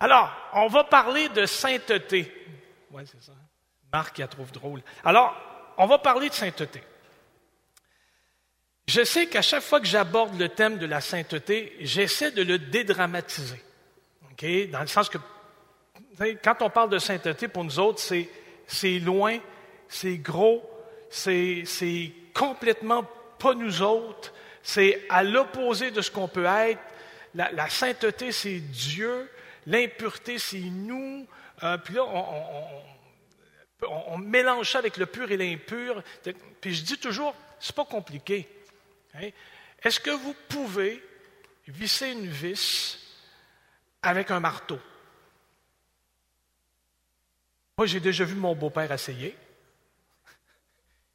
Alors, on va parler de sainteté. Oui, c'est ça. Marc, il la trouve drôle. Alors, on va parler de sainteté. Je sais qu'à chaque fois que j'aborde le thème de la sainteté, j'essaie de le dédramatiser. Dans le sens que, quand on parle de sainteté, pour nous autres, c'est loin, c'est gros, c'est complètement pas nous autres, c'est à l'opposé de ce qu'on peut être. La, sainteté, c'est Dieu, l'impureté, c'est nous. Euh, puis là, on, mélange ça avec le pur et l'impur. Puis je dis toujours, c'est pas compliqué. Hein? Est-ce que vous pouvez visser une vis avec un marteau? Moi, j'ai déjà vu mon beau-père essayer.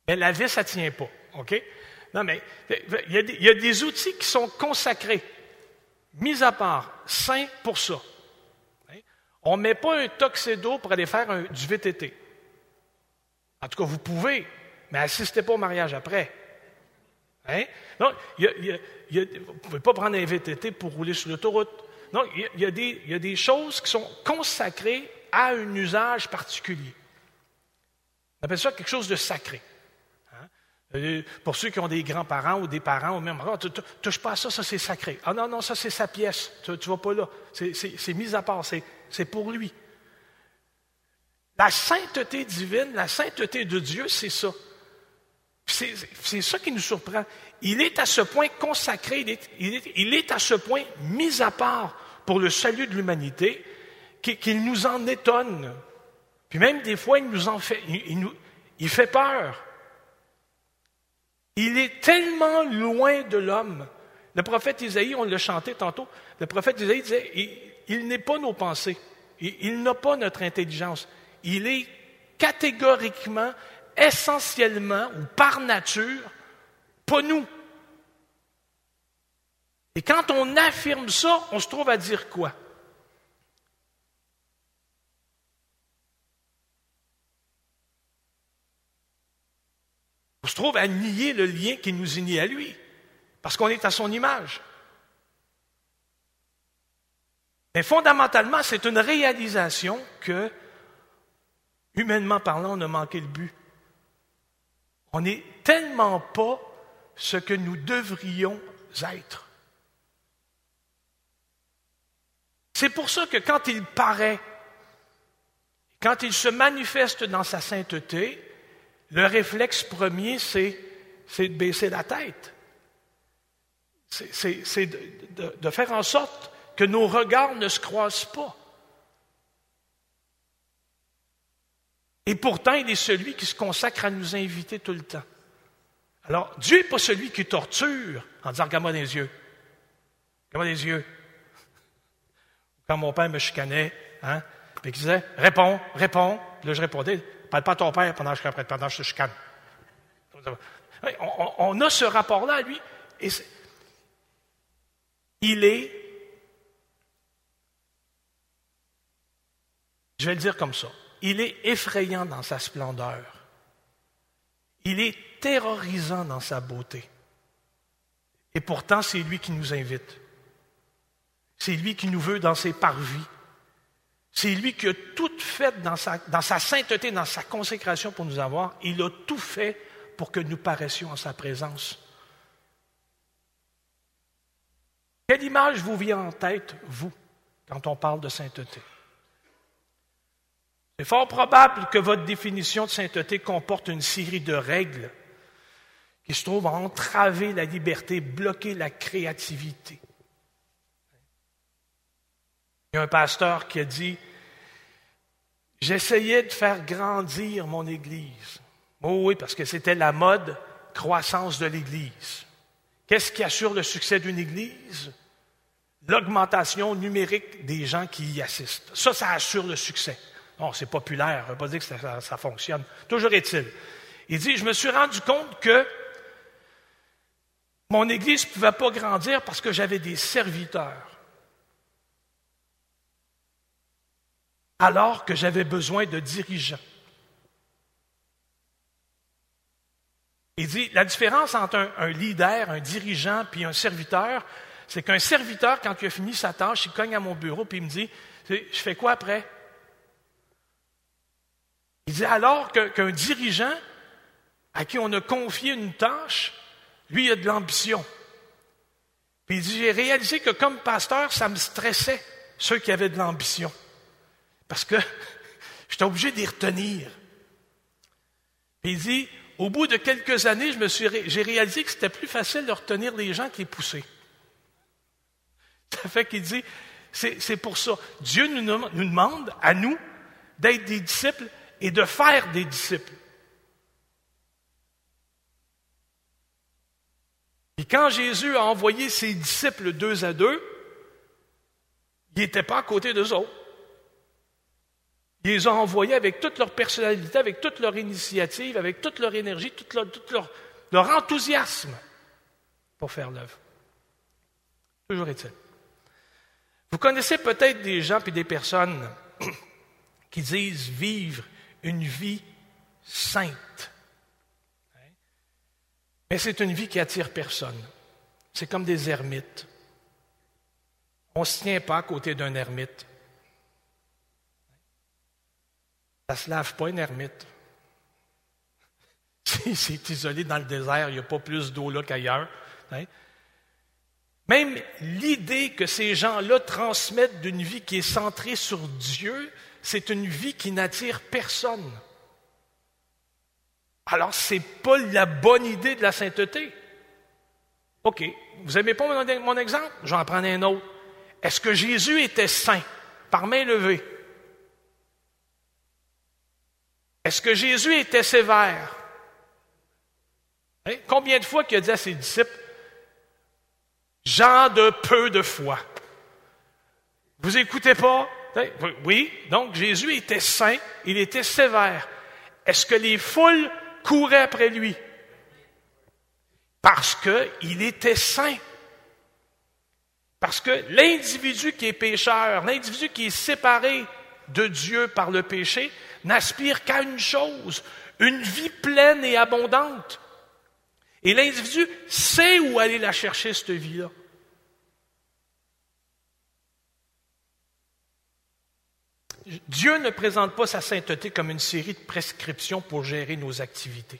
Mais la vis, ça ne tient pas. Non, mais il y, a des, outils qui sont consacrés, mis à part, saints pour ça. On ne met pas un toxédo pour aller faire du VTT. En tout cas, vous pouvez, mais assistez pas au mariage après. Hein? Non, vous ne pouvez pas prendre un VTT pour rouler sur l'autoroute. Des, il y, a, des, choses qui sont consacrées à un usage particulier. On appelle ça quelque chose de sacré. Pour ceux qui ont des grands-parents ou des parents, ou même, oh, touche pas à ça, ça c'est sacré. Ah non, non, ça c'est sa pièce, tu ne vas pas là. C'est mis à part, c'est pour lui. La sainteté divine, la sainteté de Dieu, c'est ça. C'est ça qui nous surprend. Il est à ce point consacré, il est, à ce point mis à part pour le salut de l'humanité qu'il nous en étonne. Puis même des fois, il nous en fait, il, nous, il fait peur. Il est tellement loin de l'homme. Le prophète Isaïe, on l'a chanté tantôt, le prophète Isaïe disait, il, n'est pas nos pensées, il n'a pas notre intelligence. Il est catégoriquement essentiellement ou par nature pas nous. Et quand on affirme ça, on se trouve à dire quoi? On se trouve à nier le lien qui nous unit à lui, parce qu'on est à son image. Mais fondamentalement, c'est une réalisation que, humainement parlant, on a manqué le but. On n'est tellement pas ce que nous devrions être. C'est pour ça que quand il paraît, quand il se manifeste dans sa sainteté, le réflexe premier, c'est, de baisser la tête. C'est, de faire en sorte que nos regards ne se croisent pas. Et pourtant, il est celui qui se consacre à nous inviter tout le temps. Alors, Dieu n'est pas celui qui torture en disant Regarde-moi yeux. Regarde-moi les yeux. Quand mon père me chicanait, hein, puis il disait Réponds, réponds. Là, je répondais Pas ton père pendant que je, te. On, on a ce rapport-là à lui. Il est, je vais le dire comme ça, il est effrayant dans sa splendeur. Il est terrorisant dans sa beauté. Et pourtant, c'est lui qui nous invite. C'est lui qui nous veut dans ses parvis. C'est lui qui a tout fait dans sa, sainteté, dans sa consécration pour nous avoir. Il a tout fait pour que nous paraissions en sa présence. Quelle image vous vient en tête, vous, quand on parle de sainteté? C'est fort probable que votre définition de sainteté comporte une série de règles qui se trouvent à entraver la liberté, bloquer la créativité. Il y a un pasteur qui a dit J'essayais de faire grandir mon Église. Oh oui, parce que c'était la mode croissance de l'Église. Qu'est-ce qui assure le succès d'une Église? L'augmentation numérique des gens qui y assistent. Ça, ça assure le succès. Non, c'est populaire, ne veut pas dire que ça, fonctionne. Toujours est-il. Il dit, je me suis rendu compte que mon Église ne pouvait pas grandir parce que j'avais des serviteurs. Alors que j'avais besoin de dirigeants. Il dit, la différence entre un, leader, un dirigeant, puis un serviteur, c'est qu'un serviteur, quand il a fini sa tâche, il cogne à mon bureau et il me dit Je fais quoi après? Il dit alors qu'un dirigeant à qui on a confié une tâche, lui, il a de l'ambition. Puis il dit J'ai réalisé que comme pasteur, ça me stressait, ceux qui avaient de l'ambition. Parce que j'étais obligé d'y retenir. Puis il dit Au bout de quelques années, j'ai réalisé que c'était plus facile de retenir les gens que les pousser. Ça fait qu'il dit, c'est pour ça. Dieu nous, nous demande à nous d'être des disciples et de faire des disciples. Et quand Jésus a envoyé ses disciples deux à deux, il n'était pas à côté d'eux autres. Il les a envoyés avec toute leur personnalité, avec toute leur initiative, avec toute leur énergie, tout leur, enthousiasme pour faire l'œuvre. Toujours est-il. Vous connaissez peut-être des gens et des personnes qui disent vivre une vie sainte. Mais c'est une vie qui attire personne. C'est comme des ermites. On ne se tient pas à côté d'un ermite. Ça se lave pas une ermite. C'est isolé dans le désert, il n'y a pas plus d'eau là qu'ailleurs. Hein. Même l'idée que ces gens-là transmettent d'une vie qui est centrée sur Dieu, c'est une vie qui n'attire personne. Alors, ce n'est pas la bonne idée de la sainteté. OK, vous n'aimez pas mon, exemple? J'en prends un autre. Est-ce que Jésus était saint par main levée? Est-ce que Jésus était sévère? Hein? Combien de fois qu'il a dit à ses disciples, Gens de peu de foi. Vous écoutez pas? Ben, oui, donc Jésus était saint, il était sévère. Est-ce que les foules couraient après lui? Parce qu'il était saint. Parce que l'individu qui est pécheur, l'individu qui est séparé de Dieu par le péché, n'aspire qu'à une chose, une vie pleine et abondante. Et l'individu sait où aller la chercher, cette vie-là. Dieu ne présente pas sa sainteté comme une série de prescriptions pour gérer nos activités.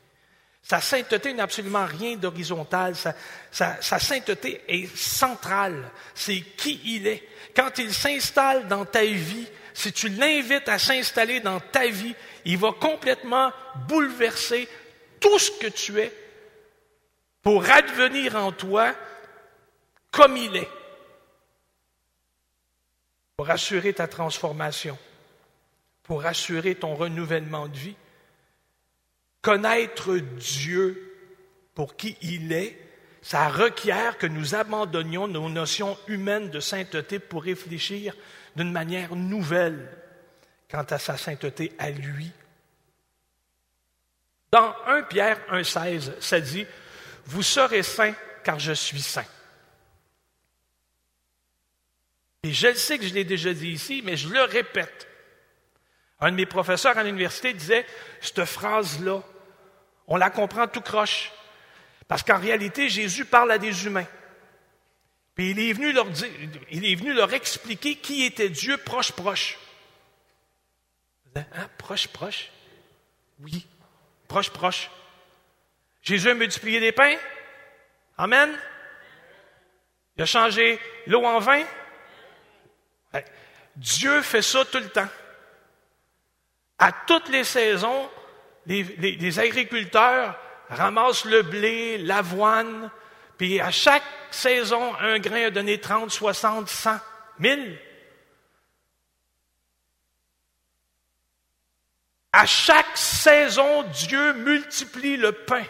Sa sainteté n'a absolument rien d'horizontal. Sa, sa, sainteté est centrale. C'est qui il est. Quand il s'installe dans ta vie, si tu l'invites à s'installer dans ta vie, il va complètement bouleverser tout ce que tu es pour advenir en toi comme il est, pour assurer ta transformation, pour assurer ton renouvellement de vie. Connaître Dieu pour qui il est, ça requiert que nous abandonnions nos notions humaines de sainteté pour réfléchir d'une manière nouvelle quant à sa sainteté à lui. Dans 1 Pierre 1,16, ça dit vous serez saints car je suis saint. Et je le sais que je l'ai déjà dit ici, mais je le répète. Un de mes professeurs à l'université disait, cette phrase-là, on la comprend tout croche. Parce qu'en réalité, Jésus parle à des humains. Puis il est venu leur dire, il est venu leur expliquer qui était Dieu proche proche. Hein, proche proche? Oui, proche proche. Jésus a multiplié des pains. Amen. Il a changé l'eau en vin. Dieu fait ça tout le temps. À toutes les saisons, les, agriculteurs ramassent le blé, l'avoine, puis à chaque saison, un grain a donné 30, 60, 100, 1000. À chaque saison, Dieu multiplie le pain.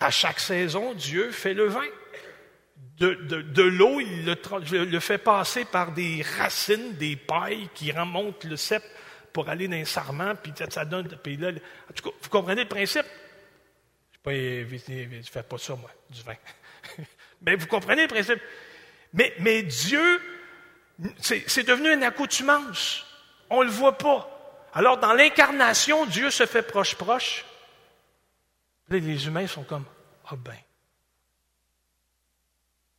À chaque saison, Dieu fait le vin. De, l'eau, il le, fait passer par des racines, des pailles qui remontent le cep pour aller dans un sarment, puis ça donne. Puis là, en tout cas, vous comprenez le principe? Je ne fais pas ça, moi, du vin. mais vous comprenez le principe? Mais, mais Dieu, c'est devenu une accoutumance. On ne le voit pas. Alors, dans l'incarnation, Dieu se fait proche-proche. les humains sont comme, ah ben.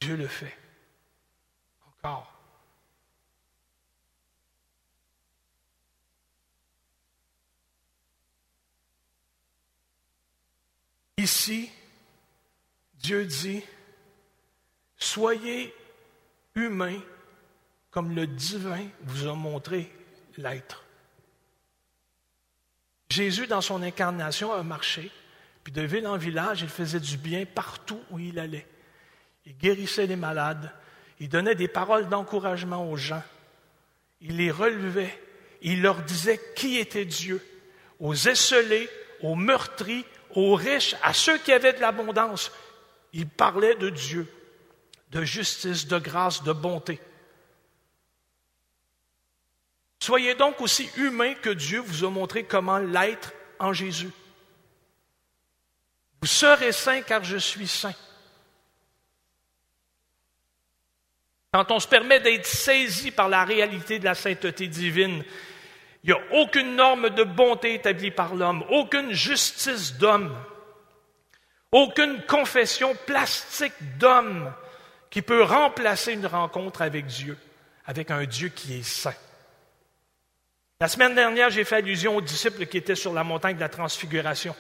Dieu le fait. Encore. Ici, Dieu dit, soyez humains comme le divin vous a montré l'être. Jésus, dans son incarnation, a marché, puis de ville en village, il faisait du bien partout où il allait. Il guérissait les malades, il donnait des paroles d'encouragement aux gens, il les relevait, il leur disait qui était Dieu, aux esselés, aux meurtris, aux riches, à ceux qui avaient de l'abondance. Il parlait de Dieu, de justice, de grâce, de bonté. Soyez donc aussi humains que Dieu vous a montré comment l'être en Jésus. Vous serez saints car je suis saint. Quand on se permet d'être saisi par la réalité de la sainteté divine, il n'y a aucune norme de bonté établie par l'homme, aucune justice d'homme, aucune confession plastique d'homme qui peut remplacer une rencontre avec Dieu, avec un Dieu qui est saint. La semaine dernière, j'ai fait allusion aux disciples qui étaient sur la montagne de la transfiguration.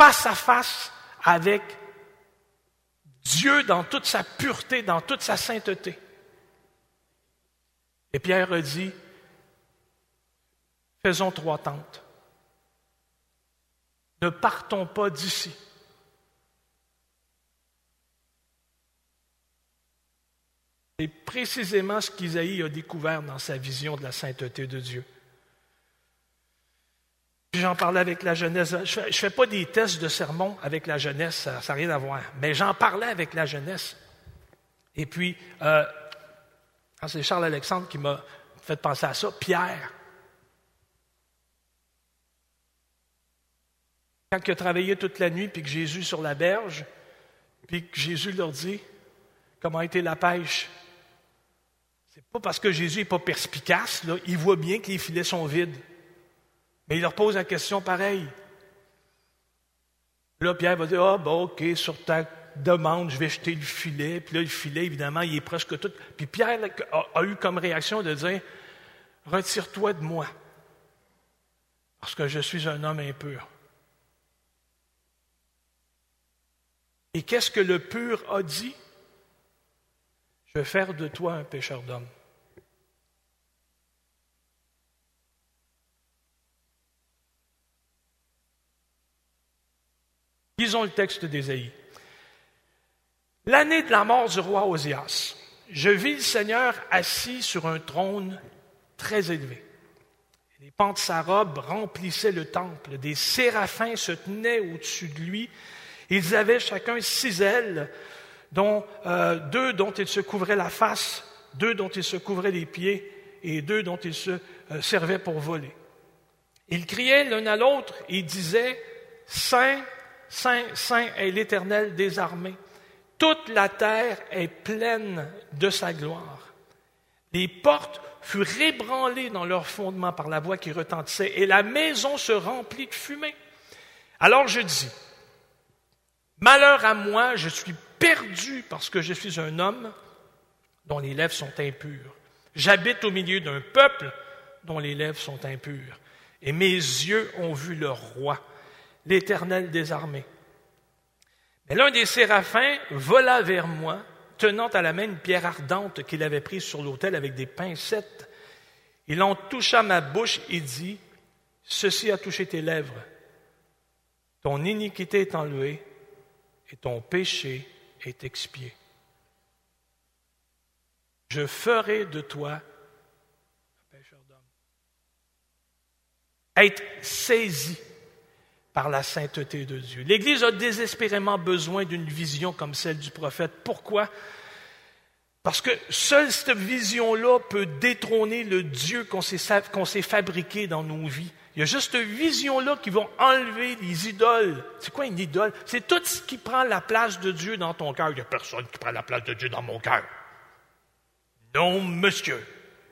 Face à face avec Dieu dans toute sa pureté, dans toute sa sainteté. Et Pierre a dit, Faisons trois tentes. Ne partons pas d'ici. C'est précisément ce qu'Isaïe a découvert dans sa vision de la sainteté de Dieu. J'en parlais avec la jeunesse. Je ne fais, pas des tests de sermon avec la jeunesse, ça n'a rien à voir. Mais j'en parlais avec la jeunesse. Et puis, euh, c'est Charles Alexandre qui m'a fait penser à ça. Pierre, Quand il a travaillé toute la nuit, puis que Jésus sur la berge, puis que Jésus leur dit comment a été la pêche? C'est pas parce que Jésus n'est pas perspicace, il voit bien que les filets sont vides. Mais il leur pose la question pareille. Là, Pierre va dire Ah, bon, OK, sur ta demande, je vais jeter le filet. Puis là, le filet, évidemment, il est presque tout. Puis Pierre a eu comme réaction de dire Retire-toi de moi, parce que je suis un homme impur. Et qu'est-ce que le pur a dit? Je vais faire de toi un pécheur d'homme. Lisons le texte d'Ésaïe. L'année de la mort du roi Osias, je vis le Seigneur assis sur un trône très élevé. Les pans de sa robe remplissaient le temple. Des séraphins se tenaient au-dessus de lui ils avaient chacun six ailes, dont euh, deux dont ils se couvraient la face, deux dont ils se couvraient les pieds et deux dont ils se euh, servaient pour voler. Ils criaient l'un à l'autre et disaient Saint, Saint, Saint est l'Éternel des armées. Toute la terre est pleine de sa gloire. Les portes furent ébranlées dans leur fondement par la voix qui retentissait, et la maison se remplit de fumée. Alors je dis, Malheur à moi, je suis perdu parce que je suis un homme dont les lèvres sont impures. J'habite au milieu d'un peuple dont les lèvres sont impures. Et mes yeux ont vu le roi, l'Éternel des armées. Mais l'un des séraphins vola vers moi, tenant à la main une pierre ardente qu'il avait prise sur l'autel avec des pincettes. Il en toucha ma bouche et dit, Ceci a touché tes lèvres. Ton iniquité est enlevée et ton péché est expié. Je ferai de toi un pécheur. Être saisi par la sainteté de Dieu. L'Église a désespérément besoin d'une vision comme celle du prophète. Pourquoi? Parce que seule cette vision-là peut détrôner le Dieu qu'on s'est fabriqué dans nos vies. Il y a juste cette vision-là qui va enlever les idoles. C'est quoi une idole? C'est tout ce qui prend la place de Dieu dans ton cœur. Il n'y a personne qui prend la place de Dieu dans mon cœur. Non, monsieur.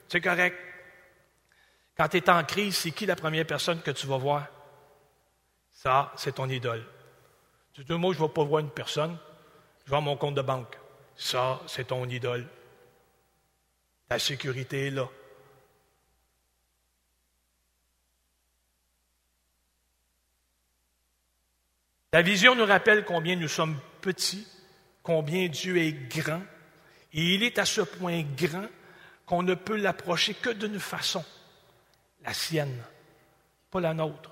C'est correct. Quand tu es en crise, c'est qui la première personne que tu vas voir? Ça, c'est ton idole. Tu dis, moi, je ne vais pas voir une personne. Je vois mon compte de banque. Ça, c'est ton idole. Ta sécurité est là. La vision nous rappelle combien nous sommes petits, combien Dieu est grand, et il est à ce point grand qu'on ne peut l'approcher que d'une façon, la sienne, pas la nôtre.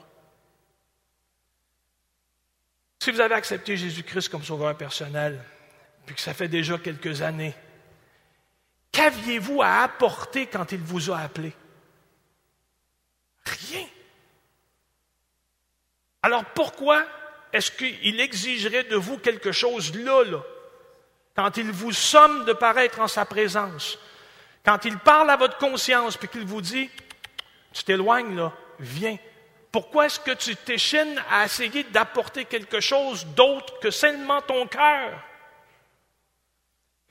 Si vous avez accepté Jésus-Christ comme sauveur personnel, puis que ça fait déjà quelques années, qu'aviez-vous à apporter quand il vous a appelé? Rien. Alors pourquoi est-ce qu'il exigerait de vous quelque chose là, là, quand il vous somme de paraître en sa présence, quand il parle à votre conscience, puis qu'il vous dit, tu t'éloignes là, viens. Pourquoi est-ce que tu t'échines à essayer d'apporter quelque chose d'autre que seulement ton cœur?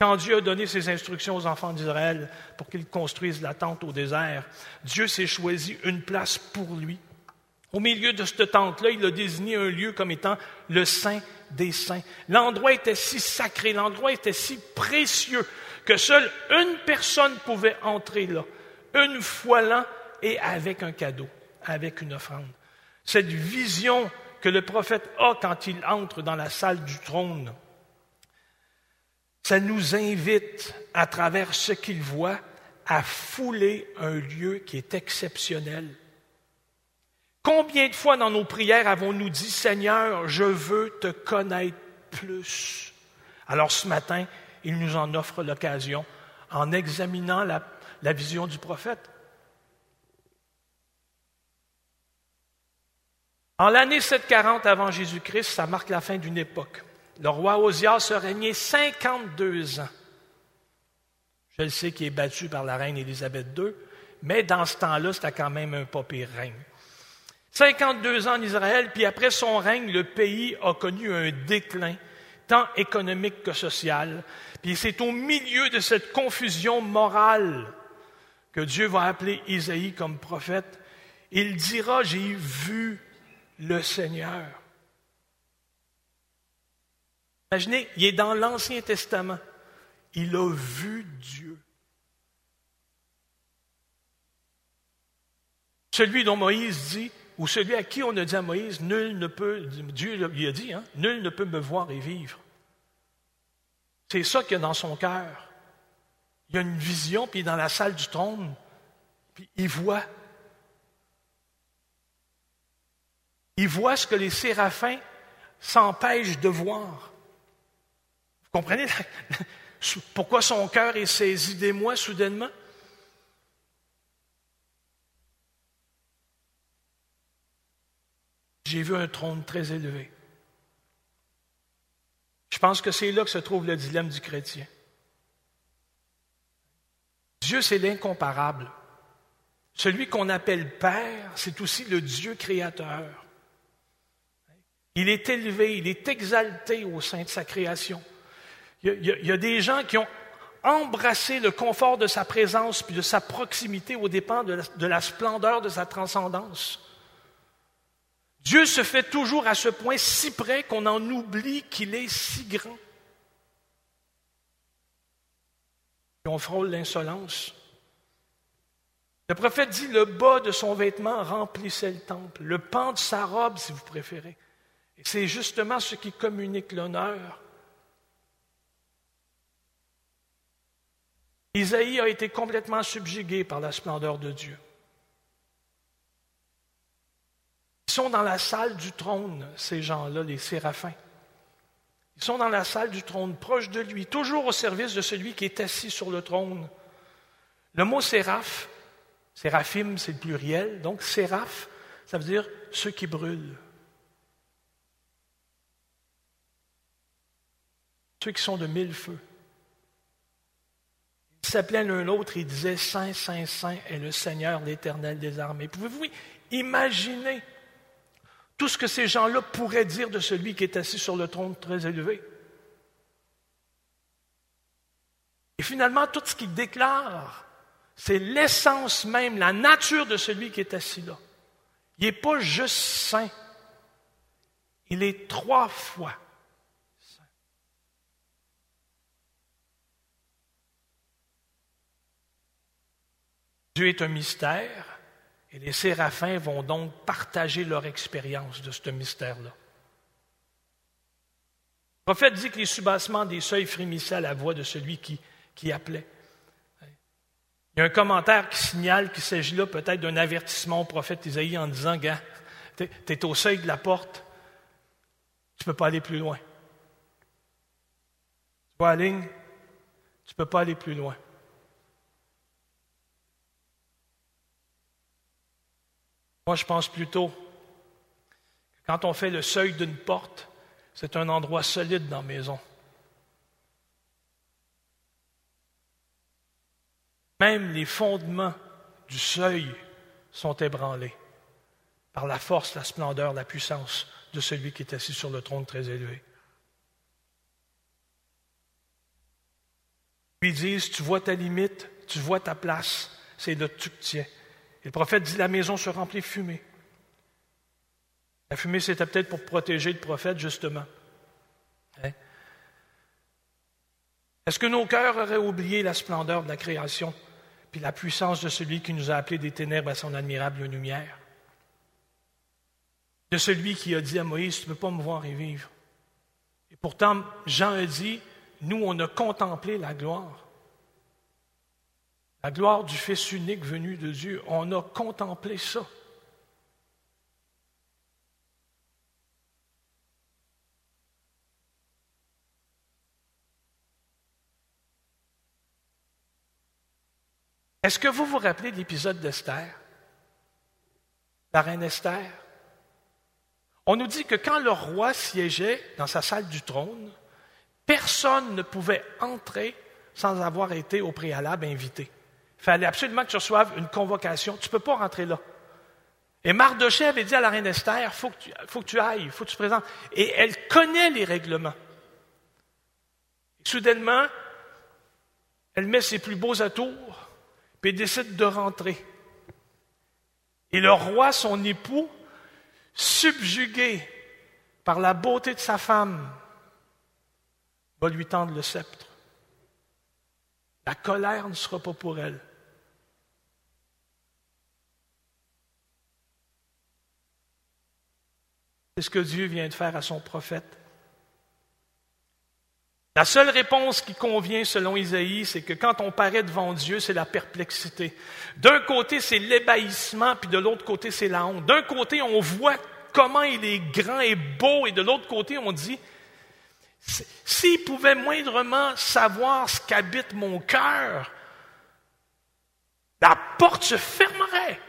Quand Dieu a donné ses instructions aux enfants d'Israël pour qu'ils construisent la tente au désert, Dieu s'est choisi une place pour lui. Au milieu de cette tente-là, il a désigné un lieu comme étant le Saint des Saints. L'endroit était si sacré, l'endroit était si précieux que seule une personne pouvait entrer là, une fois l'an et avec un cadeau, avec une offrande. Cette vision que le prophète a quand il entre dans la salle du trône, ça nous invite, à travers ce qu'il voit, à fouler un lieu qui est exceptionnel, Combien de fois dans nos prières avons-nous dit, Seigneur, je veux te connaître plus? Alors ce matin, il nous en offre l'occasion en examinant la, vision du prophète. En l'année 740 avant Jésus-Christ, ça marque la fin d'une époque. Le roi Osias a régné 52 ans. Je le sais qu'il est battu par la reine Élisabeth II, mais dans ce temps-là, c'était quand même un pas règne. 52 ans en Israël, puis après son règne, le pays a connu un déclin, tant économique que social. Puis c'est au milieu de cette confusion morale que Dieu va appeler Isaïe comme prophète. Il dira, j'ai vu le Seigneur. Imaginez, il est dans l'Ancien Testament. Il a vu Dieu. Celui dont Moïse dit, ou celui à qui on a dit à Moïse, nul ne peut, Dieu lui a dit, hein, nul ne peut me voir et vivre. C'est ça qu'il y a dans son cœur. Il y a une vision, puis il est dans la salle du trône, puis il voit. Il voit ce que les séraphins s'empêchent de voir. Vous comprenez? Pourquoi son cœur est saisi d'émoi soudainement? j'ai vu un trône très élevé. Je pense que c'est là que se trouve le dilemme du chrétien. Dieu, c'est l'incomparable. Celui qu'on appelle Père, c'est aussi le Dieu créateur. Il est élevé, il est exalté au sein de sa création. Il y, a, des gens qui ont embrassé le confort de sa présence puis de sa proximité au dépens de la splendeur de sa transcendance. Dieu se fait toujours à ce point si près qu'on en oublie qu'il est si grand. Et on frôle l'insolence. Le prophète dit, le bas de son vêtement remplissait le temple, le pan de sa robe, si vous préférez. Et c'est justement ce qui communique l'honneur. Isaïe a été complètement subjugué par la splendeur de Dieu. Ils sont dans la salle du trône, ces gens-là, les séraphins. Ils sont dans la salle du trône, proche de lui, toujours au service de celui qui est assis sur le trône. Le mot séraph, séraphim, c'est le pluriel, donc séraph, ça veut dire ceux qui brûlent. Ceux qui sont de mille feux. S'appelaient l'un l'autre et disaient Saint, Saint, Saint est le Seigneur, l'Éternel des armées. Pouvez-vous imaginer tout ce que ces gens-là pourraient dire de celui qui est assis sur le trône très élevé? Et finalement, tout ce qu'il déclare, c'est l'essence même, la nature de celui qui est assis là. Il n'est pas juste saint, il est trois fois Dieu est un mystère et les séraphins vont donc partager leur expérience de ce mystère-là. Le prophète dit que les subassements des seuils frémissaient à la voix de celui qui, appelait. Il y a un commentaire qui signale qu'il s'agit là peut-être d'un avertissement au prophète Isaïe en disant Gars, tu es au seuil de la porte, tu ne peux pas aller plus loin. Tu vois la ligne, tu ne peux pas aller plus loin. Moi, je pense plutôt que quand on fait le seuil d'une porte, c'est un endroit solide dans la maison. Même les fondements du seuil sont ébranlés par la force, la splendeur, la puissance de celui qui est assis sur le trône très élevé. Ils disent, tu vois ta limite, tu vois ta place, c'est là que tu te tiens. Et le prophète dit, la maison se remplit de fumée. La fumée, c'était peut-être pour protéger le prophète, justement. Hein? Est-ce que nos cœurs auraient oublié la splendeur de la création, puis la puissance de celui qui nous a appelés des ténèbres à son admirable lumière? De celui qui a dit à Moïse, tu ne peux pas me voir et vivre. Et pourtant, Jean a dit, nous, on a contemplé la gloire. La gloire du Fils unique venu de Dieu. On a contemplé ça. Est-ce que vous vous rappelez de l'épisode d'Esther? La reine Esther? On nous dit que quand le roi siégeait dans sa salle du trône, personne ne pouvait entrer sans avoir été au préalable invité. Fallait absolument que tu reçoives une convocation. Tu ne peux pas rentrer là. Et Mardoché avait dit à la reine Esther, faut, faut, que tu ailles, il faut que tu te présentes. Et elle connaît les règlements. soudainement, elle met ses plus beaux atours, puis décide de rentrer. Et le roi, son époux, subjugué par la beauté de sa femme, va lui tendre le sceptre. La colère ne sera pas pour elle. C'est ce que Dieu vient de faire à son prophète. La seule réponse qui convient selon Isaïe, c'est que quand on paraît devant Dieu, c'est la perplexité. D'un côté, c'est l'ébahissement, puis de l'autre côté, c'est la honte. D'un côté, on voit comment il est grand et beau, et de l'autre côté, on dit, s'il pouvait moindrement savoir ce qu'habite mon cœur, la porte se fermerait.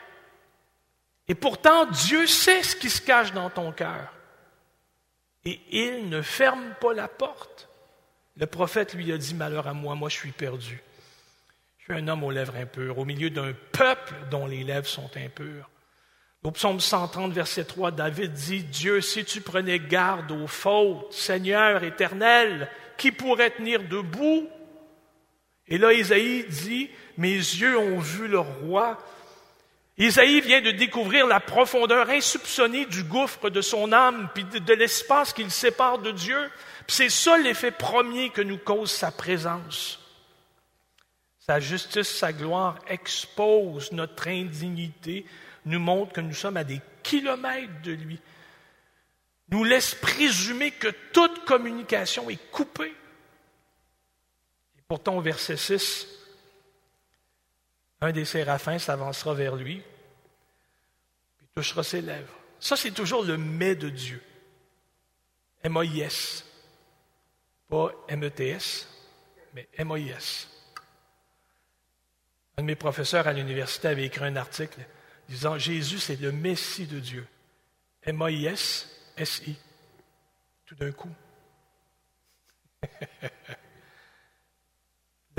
Et pourtant, Dieu sait ce qui se cache dans ton cœur. Et il ne ferme pas la porte. Le prophète lui a dit, malheur à moi, moi je suis perdu. Je suis un homme aux lèvres impures, au milieu d'un peuple dont les lèvres sont impures. Au psaume 130, verset 3, David dit, Dieu, si tu prenais garde aux fautes, Seigneur éternel, qui pourrait tenir debout? Et là, Isaïe dit, mes yeux ont vu le roi, Isaïe vient de découvrir la profondeur insoupçonnée du gouffre de son âme, puis de, l'espace qu'il sépare de Dieu. C'est ça l'effet premier que nous cause sa présence. Sa justice, sa gloire expose notre indignité, nous montre que nous sommes à des kilomètres de lui, nous laisse présumer que toute communication est coupée. Et pourtant, au verset 6, un des séraphins s'avancera vers lui, puis touchera ses lèvres. Ça, c'est toujours le mais de Dieu. M-A-I-S. Pas M-E-T-S, mais M-A-I-S. Un de mes professeurs à l'université avait écrit un article disant Jésus, c'est le Messie de Dieu. M-A-I-S-S-I. Tout d'un coup.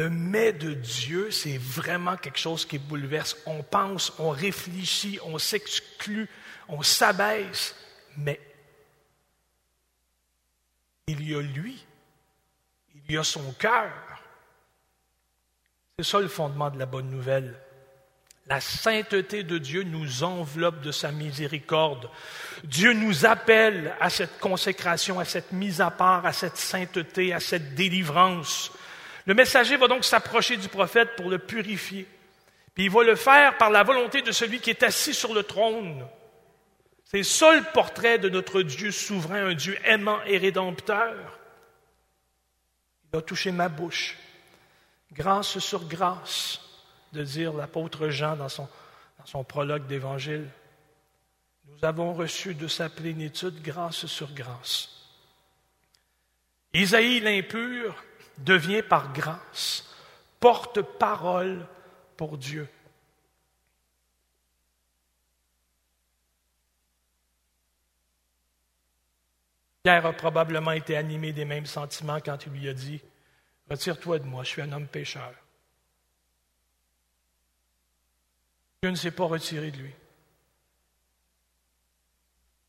Le mais de Dieu, c'est vraiment quelque chose qui bouleverse. On pense, on réfléchit, on s'exclut, on s'abaisse, mais il y a lui, il y a son cœur. C'est ça le fondement de la bonne nouvelle. La sainteté de Dieu nous enveloppe de sa miséricorde. Dieu nous appelle à cette consécration, à cette mise à part, à cette sainteté, à cette délivrance. Le messager va donc s'approcher du prophète pour le purifier. Puis il va le faire par la volonté de celui qui est assis sur le trône. C'est ça le portrait de notre Dieu souverain, un Dieu aimant et rédempteur. Il a touché ma bouche. Grâce sur grâce, de dire l'apôtre Jean dans son, dans son prologue d'évangile. Nous avons reçu de sa plénitude grâce sur grâce. Isaïe l'impur devient par grâce porte-parole pour Dieu. Pierre a probablement été animé des mêmes sentiments quand il lui a dit Retire-toi de moi, je suis un homme pécheur. Dieu ne s'est pas retiré de lui.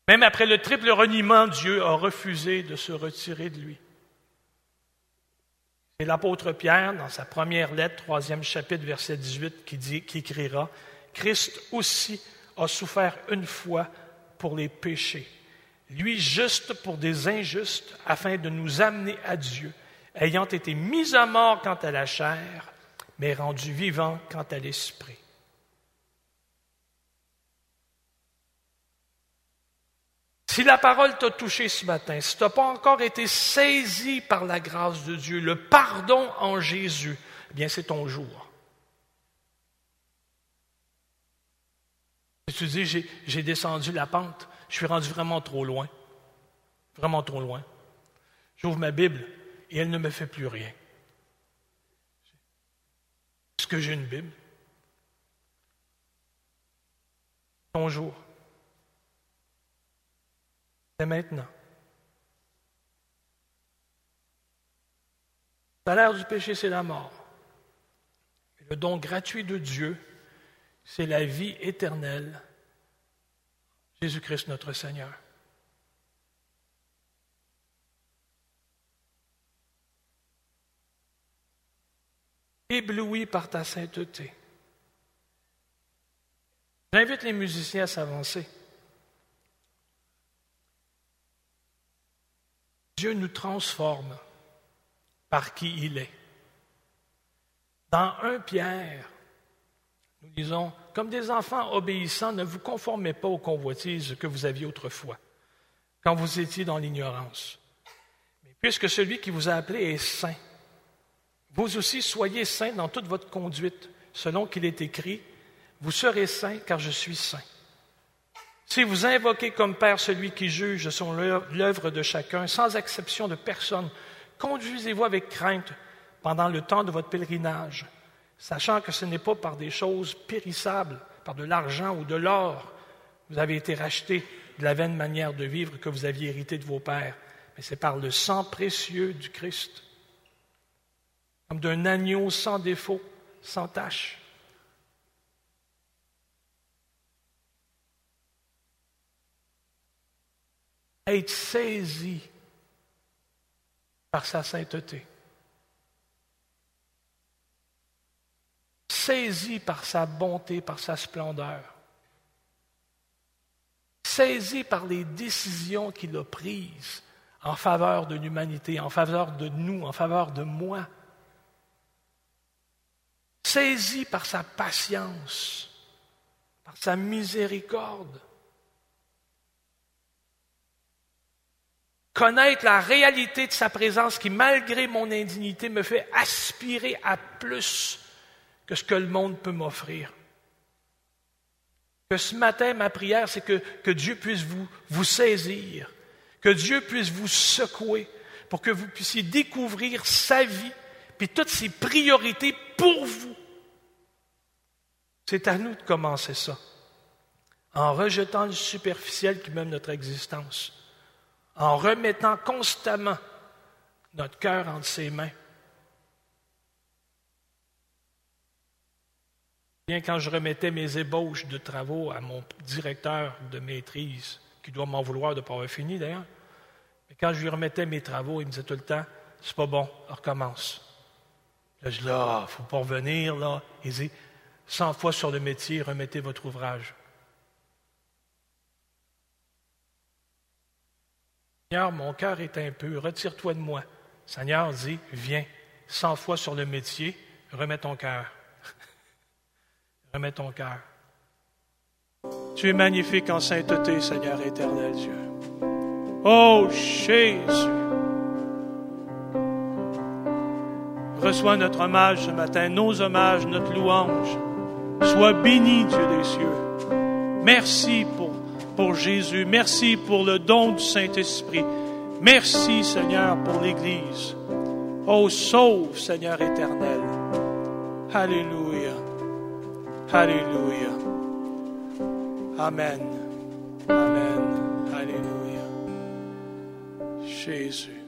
Même après le triple reniement, Dieu a refusé de se retirer de lui. C'est l'apôtre Pierre, dans sa première lettre, troisième chapitre, verset 18, qui, dit, qui écrira Christ aussi a souffert une fois pour les péchés, lui juste pour des injustes, afin de nous amener à Dieu, ayant été mis à mort quant à la chair, mais rendu vivant quant à l'esprit. Si la parole t'a touché ce matin, si tu pas encore été saisi par la grâce de Dieu, le pardon en Jésus, eh bien c'est ton jour. Si tu dis, j'ai descendu la pente, je suis rendu vraiment trop loin, vraiment trop loin. J'ouvre ma Bible et elle ne me fait plus rien. Est-ce que j'ai une Bible? Ton jour. Maintenant. Le salaire du péché, c'est la mort. Le don gratuit de Dieu, c'est la vie éternelle. Jésus-Christ notre Seigneur. Ébloui par ta sainteté. J'invite les musiciens à s'avancer. Dieu nous transforme par qui il est. Dans un Pierre, nous disons, comme des enfants obéissants, ne vous conformez pas aux convoitises que vous aviez autrefois, quand vous étiez dans l'ignorance. Mais puisque celui qui vous a appelé est saint, vous aussi soyez saints dans toute votre conduite, selon qu'il est écrit, vous serez saints car je suis saint. Si vous invoquez comme Père celui qui juge son l'œuvre de chacun, sans exception de personne, conduisez-vous avec crainte pendant le temps de votre pèlerinage, sachant que ce n'est pas par des choses périssables, par de l'argent ou de l'or, vous avez été rachetés de la vaine manière de vivre que vous aviez hérité de vos pères, mais c'est par le sang précieux du Christ, comme d'un agneau sans défaut, sans tache. Être saisi par sa sainteté, saisi par sa bonté, par sa splendeur, saisi par les décisions qu'il a prises en faveur de l'humanité, en faveur de nous, en faveur de moi, saisi par sa patience, par sa miséricorde, connaître la réalité de sa présence qui, malgré mon indignité, me fait aspirer à plus que ce que le monde peut m'offrir. Que ce matin, ma prière, c'est que, Dieu puisse vous, vous saisir, que Dieu puisse vous secouer pour que vous puissiez découvrir sa vie, puis toutes ses priorités pour vous. C'est à nous de commencer ça, en rejetant le superficiel qui mène notre existence en remettant constamment notre cœur entre ses mains. Bien quand je remettais mes ébauches de travaux à mon directeur de maîtrise, qui doit m'en vouloir de ne pas avoir fini d'ailleurs, mais quand je lui remettais mes travaux, il me disait tout le temps, c'est pas bon, on recommence. Là, je dis, là, ne faut pas revenir, là. Il dit, cent fois sur le métier, remettez votre ouvrage. Seigneur, mon cœur est impur, retire-toi de moi. Seigneur dit, viens, cent fois sur le métier, remets ton cœur. Remets ton cœur. Tu es magnifique en sainteté, Seigneur éternel Dieu. Oh Jésus. Reçois notre hommage ce matin, nos hommages, notre louange. Sois béni, Dieu des cieux. Merci pour, pour Jésus. Merci pour le don du Saint-Esprit. Merci, Seigneur, pour l'Église. Oh, sauve, Seigneur éternel. Alléluia. Alléluia. Amen. Amen. Alléluia. Jésus.